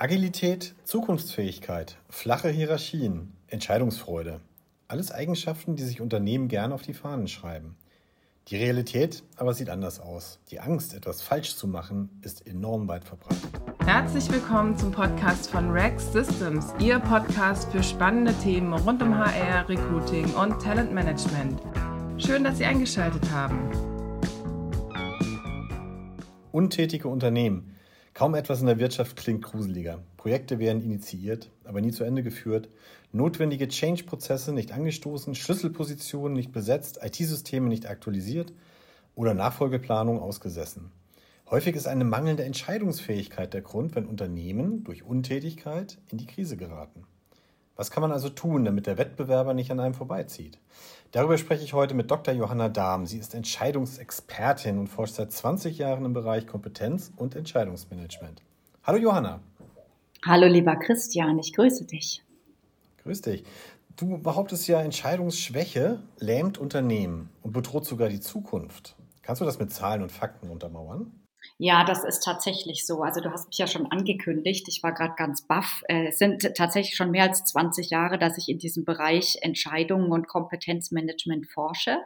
Agilität, Zukunftsfähigkeit, flache Hierarchien, Entscheidungsfreude. Alles Eigenschaften, die sich Unternehmen gern auf die Fahnen schreiben. Die Realität aber sieht anders aus. Die Angst, etwas falsch zu machen, ist enorm weit verbreitet. Herzlich willkommen zum Podcast von Rex Systems, Ihr Podcast für spannende Themen rund um HR, Recruiting und Talentmanagement. Schön, dass Sie eingeschaltet haben. Untätige Unternehmen. Kaum etwas in der Wirtschaft klingt gruseliger. Projekte werden initiiert, aber nie zu Ende geführt. Notwendige Change-Prozesse nicht angestoßen, Schlüsselpositionen nicht besetzt, IT-Systeme nicht aktualisiert oder Nachfolgeplanung ausgesessen. Häufig ist eine mangelnde Entscheidungsfähigkeit der Grund, wenn Unternehmen durch Untätigkeit in die Krise geraten. Was kann man also tun, damit der Wettbewerber nicht an einem vorbeizieht? Darüber spreche ich heute mit Dr. Johanna Dahm. Sie ist Entscheidungsexpertin und forscht seit 20 Jahren im Bereich Kompetenz und Entscheidungsmanagement. Hallo Johanna. Hallo lieber Christian, ich grüße dich. Grüß dich. Du behauptest ja, Entscheidungsschwäche lähmt Unternehmen und bedroht sogar die Zukunft. Kannst du das mit Zahlen und Fakten untermauern? Ja, das ist tatsächlich so. Also du hast mich ja schon angekündigt. Ich war gerade ganz baff. Äh, es sind tatsächlich schon mehr als 20 Jahre, dass ich in diesem Bereich Entscheidungen und Kompetenzmanagement forsche.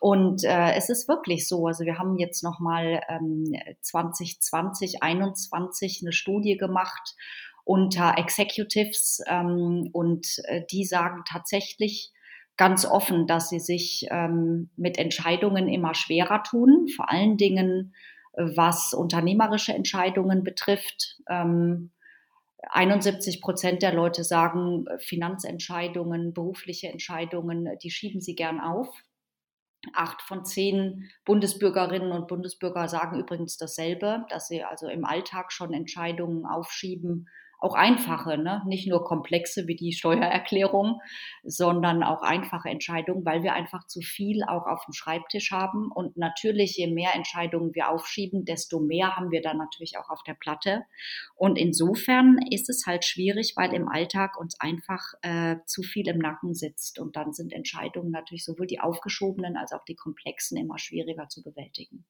Und äh, es ist wirklich so. Also wir haben jetzt nochmal ähm, 2020, 21 eine Studie gemacht unter Executives ähm, und äh, die sagen tatsächlich, ganz offen, dass sie sich ähm, mit Entscheidungen immer schwerer tun, vor allen Dingen was unternehmerische Entscheidungen betrifft. Ähm, 71 Prozent der Leute sagen, Finanzentscheidungen, berufliche Entscheidungen, die schieben sie gern auf. Acht von zehn Bundesbürgerinnen und Bundesbürger sagen übrigens dasselbe, dass sie also im Alltag schon Entscheidungen aufschieben, auch einfache, ne? nicht nur komplexe wie die Steuererklärung, sondern auch einfache Entscheidungen, weil wir einfach zu viel auch auf dem Schreibtisch haben. Und natürlich, je mehr Entscheidungen wir aufschieben, desto mehr haben wir dann natürlich auch auf der Platte. Und insofern ist es halt schwierig, weil im Alltag uns einfach äh, zu viel im Nacken sitzt. Und dann sind Entscheidungen natürlich sowohl die aufgeschobenen als auch die komplexen immer schwieriger zu bewältigen.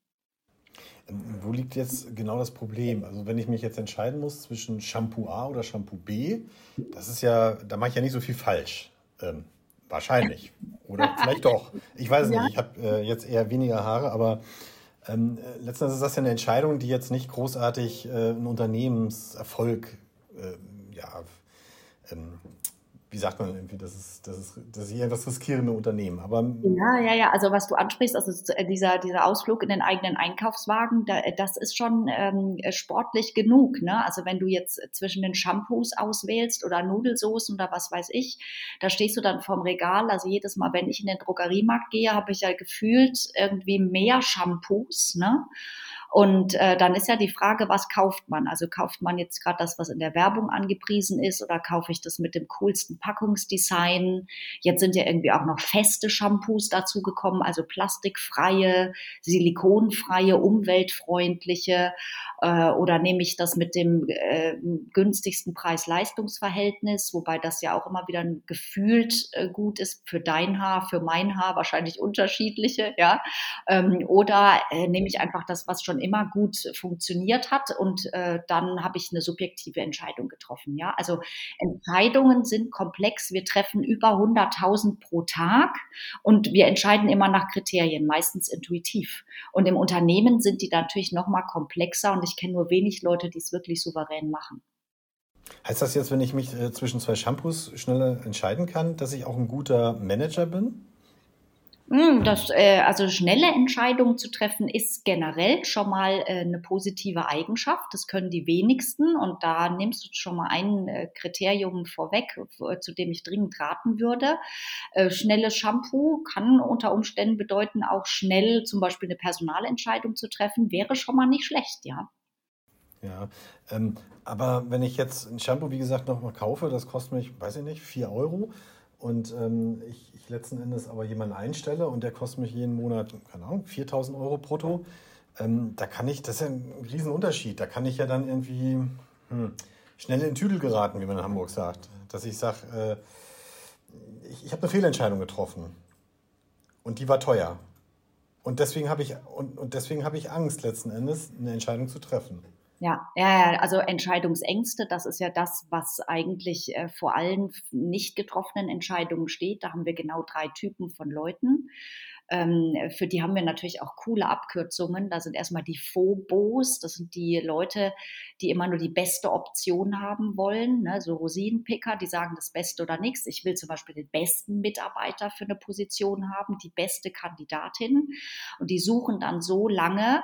Wo liegt jetzt genau das Problem? Also wenn ich mich jetzt entscheiden muss zwischen Shampoo A oder Shampoo B, das ist ja, da mache ich ja nicht so viel falsch. Ähm, wahrscheinlich. Oder vielleicht doch. Ich weiß es ja. nicht. Ich habe äh, jetzt eher weniger Haare, aber ähm, letztendlich ist das ja eine Entscheidung, die jetzt nicht großartig äh, einen Unternehmenserfolg äh, ja, ähm, wie sagt man irgendwie, das ist, das ist, das ist hier etwas riskierende Unternehmen. Aber ja, ja, ja. Also was du ansprichst, also dieser, dieser Ausflug in den eigenen Einkaufswagen, da, das ist schon ähm, sportlich genug. Ne? Also wenn du jetzt zwischen den Shampoos auswählst oder Nudelsoßen oder was weiß ich, da stehst du dann vorm Regal. Also jedes Mal, wenn ich in den Drogeriemarkt gehe, habe ich ja gefühlt irgendwie mehr Shampoos. Ne? Und äh, dann ist ja die Frage, was kauft man? Also kauft man jetzt gerade das, was in der Werbung angepriesen ist, oder kaufe ich das mit dem coolsten Packungsdesign? Jetzt sind ja irgendwie auch noch feste Shampoos dazu gekommen, also plastikfreie, silikonfreie, umweltfreundliche. Äh, oder nehme ich das mit dem äh, günstigsten Preis-Leistungs-Verhältnis, wobei das ja auch immer wieder gefühlt äh, gut ist für dein Haar, für mein Haar, wahrscheinlich unterschiedliche, ja. Ähm, oder äh, nehme ich einfach das, was schon schon immer gut funktioniert hat und äh, dann habe ich eine subjektive Entscheidung getroffen. Ja, also Entscheidungen sind komplex. Wir treffen über 100.000 pro Tag und wir entscheiden immer nach Kriterien, meistens intuitiv. Und im Unternehmen sind die natürlich noch mal komplexer und ich kenne nur wenig Leute, die es wirklich souverän machen. Heißt das jetzt, wenn ich mich äh, zwischen zwei Shampoos schneller entscheiden kann, dass ich auch ein guter Manager bin? Hm, das, äh, also schnelle Entscheidungen zu treffen ist generell schon mal äh, eine positive Eigenschaft. Das können die wenigsten und da nimmst du schon mal ein äh, Kriterium vorweg, zu dem ich dringend raten würde. Schnelles Shampoo kann unter Umständen bedeuten, auch schnell zum Beispiel eine Personalentscheidung zu treffen, wäre schon mal nicht schlecht, ja. Ja, ähm, aber wenn ich jetzt ein Shampoo, wie gesagt, noch mal kaufe, das kostet mich, weiß ich nicht, 4 Euro und ähm, ich, ich, letzten Endes aber jemanden einstelle und der kostet mich jeden Monat, keine Ahnung, 4000 Euro brutto, ähm, da kann ich, das ist ja ein Riesenunterschied, da kann ich ja dann irgendwie hm, schnell in Tüdel geraten, wie man in Hamburg sagt. Dass ich sage, äh, ich, ich habe eine Fehlentscheidung getroffen und die war teuer. Und deswegen habe ich, und, und hab ich Angst, letzten Endes eine Entscheidung zu treffen. Ja, ja, also Entscheidungsängste, das ist ja das, was eigentlich äh, vor allen nicht getroffenen Entscheidungen steht. Da haben wir genau drei Typen von Leuten. Ähm, für die haben wir natürlich auch coole Abkürzungen. Da sind erstmal die Phobos, das sind die Leute, die immer nur die beste Option haben wollen, ne? so Rosinenpicker, die sagen das Beste oder nichts. Ich will zum Beispiel den besten Mitarbeiter für eine Position haben, die beste Kandidatin. Und die suchen dann so lange,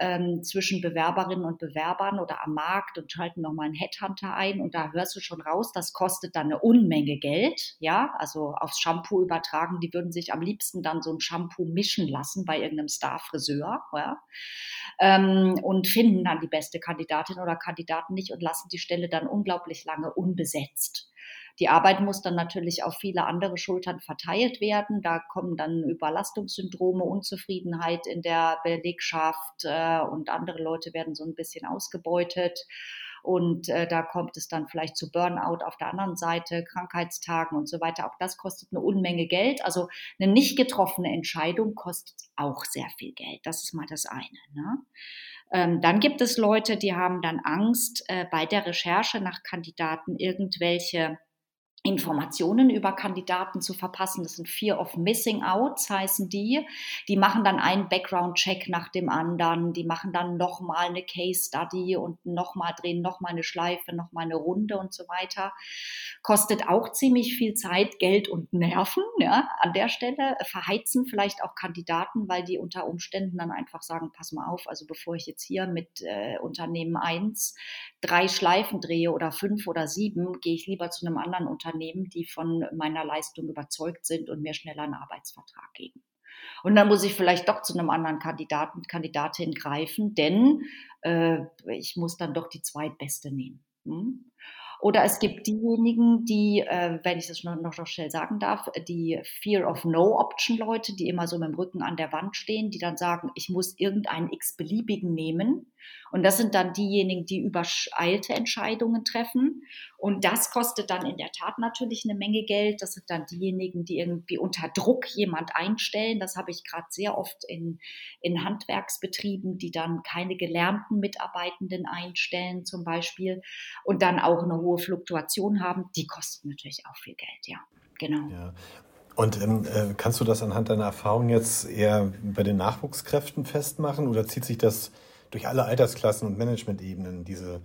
ähm, zwischen Bewerberinnen und Bewerbern oder am Markt und schalten nochmal einen Headhunter ein. Und da hörst du schon raus, das kostet dann eine Unmenge Geld, ja, also aufs Shampoo übertragen, die würden sich am liebsten dann so ein Shampoo mischen lassen bei irgendeinem Star-Friseur, ja, ähm, und finden dann die beste Kandidatin oder Kandidaten nicht und lassen die Stelle dann unglaublich lange unbesetzt. Die Arbeit muss dann natürlich auf viele andere Schultern verteilt werden. Da kommen dann Überlastungssyndrome, Unzufriedenheit in der Belegschaft äh, und andere Leute werden so ein bisschen ausgebeutet. Und äh, da kommt es dann vielleicht zu Burnout auf der anderen Seite, Krankheitstagen und so weiter. Auch das kostet eine Unmenge Geld. Also eine nicht getroffene Entscheidung kostet auch sehr viel Geld. Das ist mal das eine. Ne? Ähm, dann gibt es Leute, die haben dann Angst, äh, bei der Recherche nach Kandidaten irgendwelche Informationen über Kandidaten zu verpassen. Das sind Fear of Missing Out, heißen die. Die machen dann einen Background-Check nach dem anderen. Die machen dann nochmal eine Case Study und nochmal drehen nochmal eine Schleife, nochmal eine Runde und so weiter. Kostet auch ziemlich viel Zeit, Geld und Nerven. Ja, an der Stelle verheizen vielleicht auch Kandidaten, weil die unter Umständen dann einfach sagen, pass mal auf, also bevor ich jetzt hier mit äh, Unternehmen eins drei Schleifen drehe oder fünf oder sieben, gehe ich lieber zu einem anderen Unternehmen die von meiner Leistung überzeugt sind und mir schneller einen Arbeitsvertrag geben. Und dann muss ich vielleicht doch zu einem anderen Kandidaten, Kandidatin greifen, denn äh, ich muss dann doch die zweitbeste nehmen. Hm? Oder es gibt diejenigen, die, äh, wenn ich das noch, noch schnell sagen darf, die Fear of No Option Leute, die immer so mit dem Rücken an der Wand stehen, die dann sagen, ich muss irgendeinen x-beliebigen nehmen und das sind dann diejenigen, die übereilte Entscheidungen treffen. Und das kostet dann in der Tat natürlich eine Menge Geld. Das sind dann diejenigen, die irgendwie unter Druck jemand einstellen. Das habe ich gerade sehr oft in, in Handwerksbetrieben, die dann keine gelernten Mitarbeitenden einstellen zum Beispiel und dann auch eine hohe Fluktuation haben. Die kosten natürlich auch viel Geld, ja. Genau. Ja. Und ähm, äh, kannst du das anhand deiner Erfahrung jetzt eher bei den Nachwuchskräften festmachen oder zieht sich das durch alle Altersklassen und Managementebenen, diese,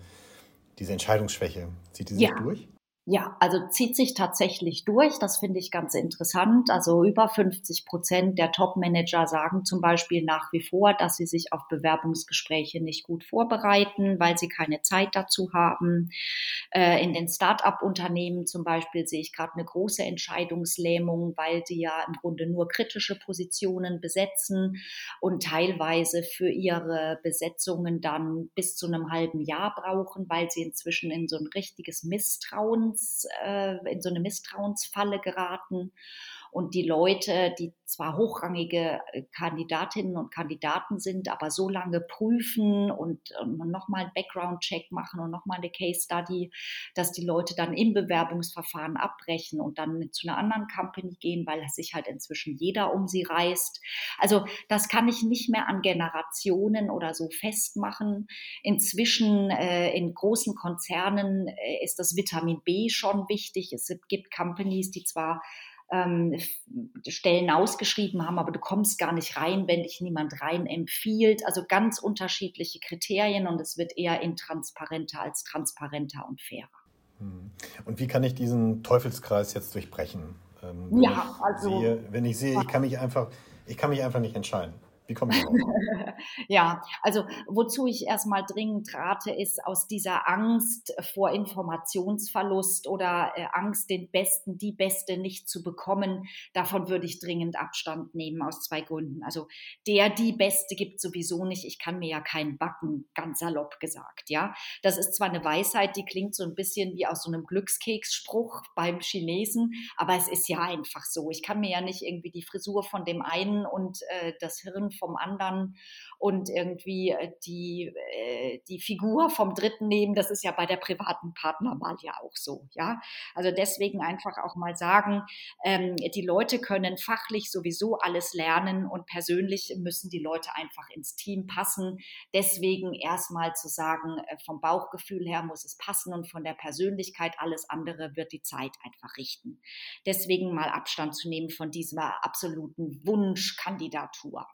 diese Entscheidungsschwäche. Zieht die sich ja. durch? Ja, also zieht sich tatsächlich durch. Das finde ich ganz interessant. Also über 50 Prozent der Top-Manager sagen zum Beispiel nach wie vor, dass sie sich auf Bewerbungsgespräche nicht gut vorbereiten, weil sie keine Zeit dazu haben. Äh, in den Start-up-Unternehmen zum Beispiel sehe ich gerade eine große Entscheidungslähmung, weil sie ja im Grunde nur kritische Positionen besetzen und teilweise für ihre Besetzungen dann bis zu einem halben Jahr brauchen, weil sie inzwischen in so ein richtiges Misstrauen Misstrauens, äh, in so eine Misstrauensfalle geraten. Und die Leute, die zwar hochrangige äh, Kandidatinnen und Kandidaten sind, aber so lange prüfen und, und nochmal einen Background-Check machen und nochmal eine Case-Study, dass die Leute dann im Bewerbungsverfahren abbrechen und dann zu einer anderen Company gehen, weil sich halt inzwischen jeder um sie reißt. Also das kann ich nicht mehr an Generationen oder so festmachen. Inzwischen äh, in großen Konzernen äh, ist das Vitamin B schon wichtig. Es gibt Companies, die zwar ähm, Stellen ausgeschrieben haben, aber du kommst gar nicht rein, wenn dich niemand rein empfiehlt. Also ganz unterschiedliche Kriterien und es wird eher intransparenter als transparenter und fairer. Hm. Und wie kann ich diesen Teufelskreis jetzt durchbrechen? Ähm, ja, also. Sehe, wenn ich sehe, ich kann mich einfach, ich kann mich einfach nicht entscheiden. Wie komme ich darauf? ja, also wozu ich erstmal dringend rate, ist aus dieser Angst vor Informationsverlust oder äh, Angst, den Besten, die Beste nicht zu bekommen, davon würde ich dringend Abstand nehmen aus zwei Gründen. Also der, die Beste gibt sowieso nicht. Ich kann mir ja keinen backen, ganz salopp gesagt. Ja, das ist zwar eine Weisheit, die klingt so ein bisschen wie aus so einem Glückskeksspruch beim Chinesen, aber es ist ja einfach so. Ich kann mir ja nicht irgendwie die Frisur von dem einen und äh, das Hirn vom anderen und irgendwie äh, die, äh, die Figur vom Dritten nehmen. Das ist ja bei der privaten Partnerwahl ja auch so. Ja, also deswegen einfach auch mal sagen, ähm, die Leute können fachlich sowieso alles lernen und persönlich müssen die Leute einfach ins Team passen. Deswegen erstmal zu sagen, äh, vom Bauchgefühl her muss es passen und von der Persönlichkeit alles andere wird die Zeit einfach richten. Deswegen mal Abstand zu nehmen von dieser absoluten Wunschkandidatur.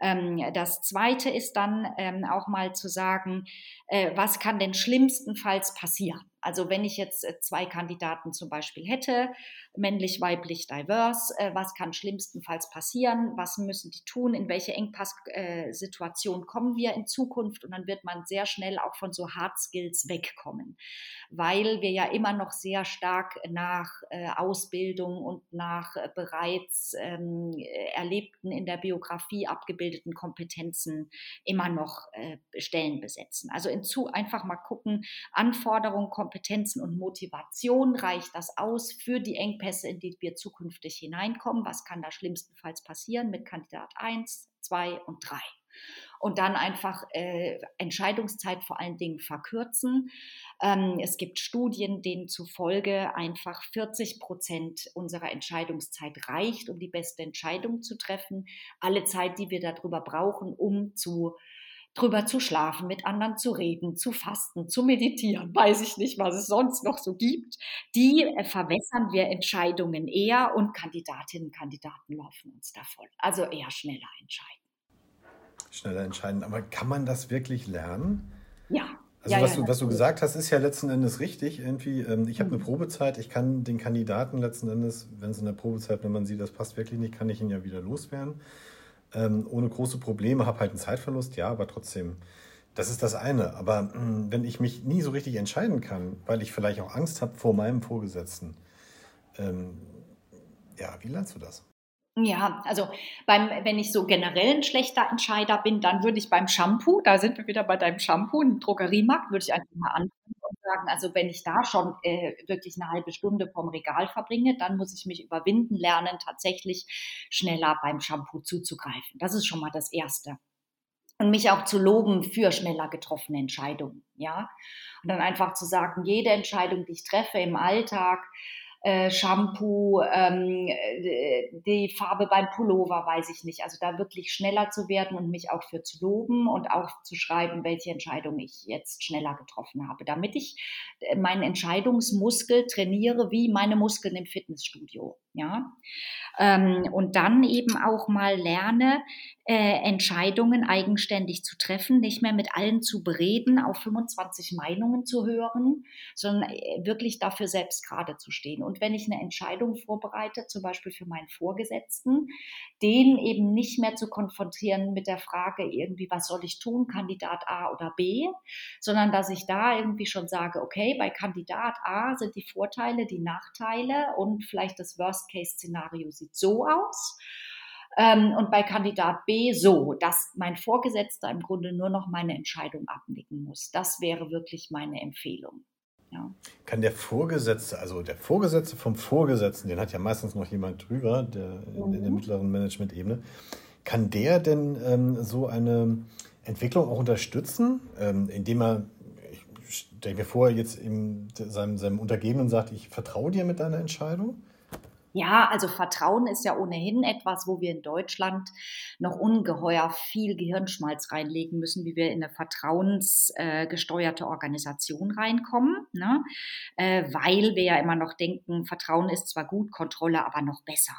Ähm, das Zweite ist dann ähm, auch mal zu sagen, äh, was kann denn schlimmstenfalls passieren? Also wenn ich jetzt äh, zwei Kandidaten zum Beispiel hätte, männlich, weiblich, divers, äh, was kann schlimmstenfalls passieren? Was müssen die tun? In welche Engpasssituation äh, kommen wir in Zukunft? Und dann wird man sehr schnell auch von so Hard Skills wegkommen, weil wir ja immer noch sehr stark nach Ausbildung und nach bereits ähm, erlebten in der Biografie abgebildeten Kompetenzen immer noch Stellen besetzen. Also in zu einfach mal gucken, Anforderungen, Kompetenzen, Kompetenzen und Motivation reicht das aus für die Engpässe, in die wir zukünftig hineinkommen? Was kann da schlimmstenfalls passieren mit Kandidat 1, 2 und 3? und dann einfach äh, Entscheidungszeit vor allen Dingen verkürzen. Ähm, es gibt Studien, denen zufolge einfach 40 Prozent unserer Entscheidungszeit reicht, um die beste Entscheidung zu treffen. Alle Zeit, die wir darüber brauchen, um zu drüber zu schlafen, mit anderen zu reden, zu fasten, zu meditieren, weiß ich nicht, was es sonst noch so gibt, die äh, verwässern wir Entscheidungen eher und Kandidatinnen und Kandidaten laufen uns davon. Also eher schneller entscheiden. Schneller entscheiden. Aber kann man das wirklich lernen? Ja. Also ja, was, ja, du, was du gesagt hast, ist ja letzten Endes richtig. Irgendwie, ähm, ich habe eine mhm. Probezeit, ich kann den Kandidaten letzten Endes, wenn es in der Probezeit, wenn man sieht, das passt wirklich nicht, kann ich ihn ja wieder loswerden ähm, ohne große Probleme, habe halt einen Zeitverlust, ja, aber trotzdem, das ist das eine. Aber mh, hm, wenn ich mich nie so richtig entscheiden kann, weil ich vielleicht auch Angst habe vor meinem Vorgesetzten, ähm, ja, wie lernst du das? Ja, also beim, wenn ich so generell ein schlechter Entscheider bin, dann würde ich beim Shampoo, da sind wir wieder bei deinem Shampoo, im Drogeriemarkt, würde ich einfach mal anfangen und sagen, also wenn ich da schon äh, wirklich eine halbe Stunde vom Regal verbringe, dann muss ich mich überwinden lernen, tatsächlich schneller beim Shampoo zuzugreifen. Das ist schon mal das Erste. Und mich auch zu loben für schneller getroffene Entscheidungen, ja. Und dann einfach zu sagen, jede Entscheidung, die ich treffe im Alltag, äh, Shampoo, ähm, äh, die Farbe beim Pullover, weiß ich nicht. Also da wirklich schneller zu werden und mich auch für zu loben und auch zu schreiben, welche Entscheidung ich jetzt schneller getroffen habe, damit ich äh, meinen Entscheidungsmuskel trainiere wie meine Muskeln im Fitnessstudio. Ja, ähm, und dann eben auch mal lerne, äh, Entscheidungen eigenständig zu treffen, nicht mehr mit allen zu bereden, auf 25 Meinungen zu hören, sondern äh, wirklich dafür selbst gerade zu stehen. Und wenn ich eine Entscheidung vorbereite, zum Beispiel für meinen Vorgesetzten, den eben nicht mehr zu konfrontieren mit der Frage irgendwie, was soll ich tun, Kandidat A oder B, sondern dass ich da irgendwie schon sage, okay, bei Kandidat A sind die Vorteile, die Nachteile und vielleicht das Worst-Case-Szenario sieht so aus. Ähm, und bei Kandidat B so, dass mein Vorgesetzter im Grunde nur noch meine Entscheidung abnicken muss. Das wäre wirklich meine Empfehlung. Ja. Kann der Vorgesetzte, also der Vorgesetzte vom Vorgesetzten, den hat ja meistens noch jemand drüber, der mhm. in der mhm. mittleren Management-Ebene, kann der denn ähm, so eine Entwicklung auch unterstützen, ähm, indem er, ich stelle mir vor, jetzt in seinem, seinem Untergebenen sagt, ich vertraue dir mit deiner Entscheidung? Ja, also Vertrauen ist ja ohnehin etwas, wo wir in Deutschland noch ungeheuer viel Gehirnschmalz reinlegen müssen, wie wir in eine vertrauensgesteuerte äh, Organisation reinkommen, ne? äh, weil wir ja immer noch denken, Vertrauen ist zwar gut, Kontrolle aber noch besser.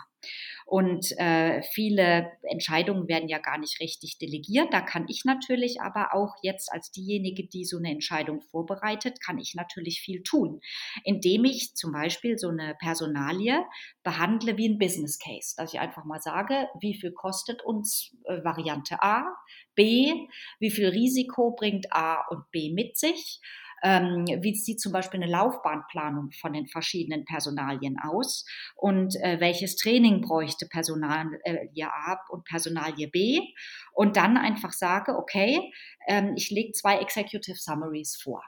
Und äh, viele Entscheidungen werden ja gar nicht richtig delegiert. Da kann ich natürlich aber auch jetzt als diejenige, die so eine Entscheidung vorbereitet, kann ich natürlich viel tun, indem ich zum Beispiel so eine Personalie behandle wie ein Business Case, dass ich einfach mal sage, wie viel kostet uns äh, Variante A, B, wie viel Risiko bringt A und B mit sich ähm, wie sieht zum Beispiel eine Laufbahnplanung von den verschiedenen Personalien aus und äh, welches Training bräuchte Personalie äh, A und Personalie B und dann einfach sage, okay, ähm, ich lege zwei Executive Summaries vor.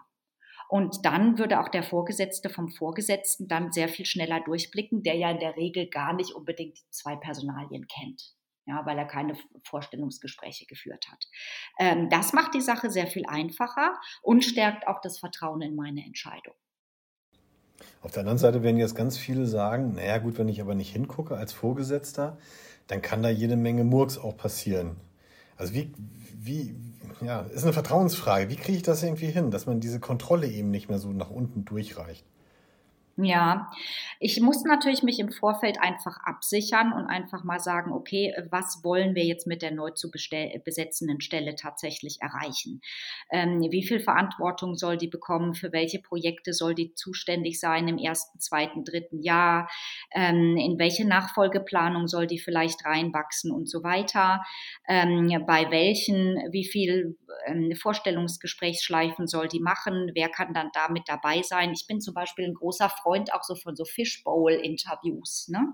Und dann würde auch der Vorgesetzte vom Vorgesetzten dann sehr viel schneller durchblicken, der ja in der Regel gar nicht unbedingt zwei Personalien kennt. Ja, weil er keine Vorstellungsgespräche geführt hat. Ähm, das macht die Sache sehr viel einfacher und stärkt auch das Vertrauen in meine Entscheidung. Auf der anderen Seite werden jetzt ganz viele sagen, naja gut, wenn ich aber nicht hingucke als Vorgesetzter, dann kann da jede Menge Murks auch passieren. Also wie, wie, ja, ist eine Vertrauensfrage. Wie kriege ich das irgendwie hin, dass man diese Kontrolle eben nicht mehr so nach unten durchreicht? Ja, ich muss natürlich mich im Vorfeld einfach absichern und einfach mal sagen, okay, was wollen wir jetzt mit der neu zu besetzenden Stelle tatsächlich erreichen? Ähm, wie viel Verantwortung soll die bekommen? Für welche Projekte soll die zuständig sein im ersten, zweiten, dritten Jahr? Ähm, in welche Nachfolgeplanung soll die vielleicht reinwachsen und so weiter? Ähm, bei welchen, wie viel ähm, Vorstellungsgesprächsschleifen soll die machen? Wer kann dann damit dabei sein? Ich bin zum Beispiel ein großer Freund Freund auch so von so Fishbowl-Interviews. Ne?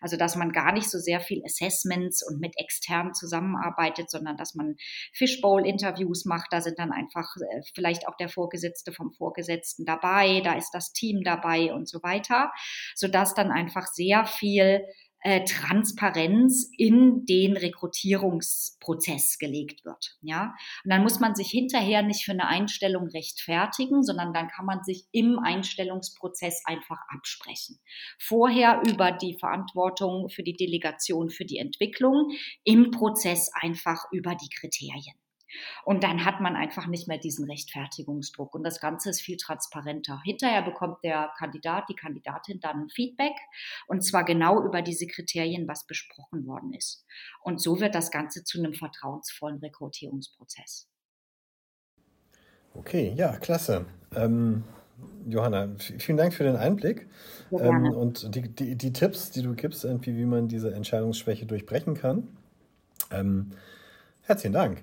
Also, dass man gar nicht so sehr viel Assessments und mit externen zusammenarbeitet, sondern dass man Fishbowl-Interviews macht. Da sind dann einfach äh, vielleicht auch der Vorgesetzte vom Vorgesetzten dabei, da ist das Team dabei und so weiter, sodass dann einfach sehr viel äh, Transparenz in den Rekrutierungsprozess gelegt wird. Ja, und dann muss man sich hinterher nicht für eine Einstellung rechtfertigen, sondern dann kann man sich im Einstellungsprozess einfach absprechen. Vorher über die Verantwortung für die Delegation, für die Entwicklung, im Prozess einfach über die Kriterien. Und dann hat man einfach nicht mehr diesen Rechtfertigungsdruck. Und das Ganze ist viel transparenter. Hinterher bekommt der Kandidat, die Kandidatin dann Feedback. Und zwar genau über diese Kriterien, was besprochen worden ist. Und so wird das Ganze zu einem vertrauensvollen Rekrutierungsprozess. Okay, ja, klasse. Ähm, Johanna, vielen Dank für den Einblick ähm, und die, die, die, Tipps, die du gibst, irgendwie, wie man diese Entscheidungsschwäche durchbrechen kann. Ähm, herzlichen Dank.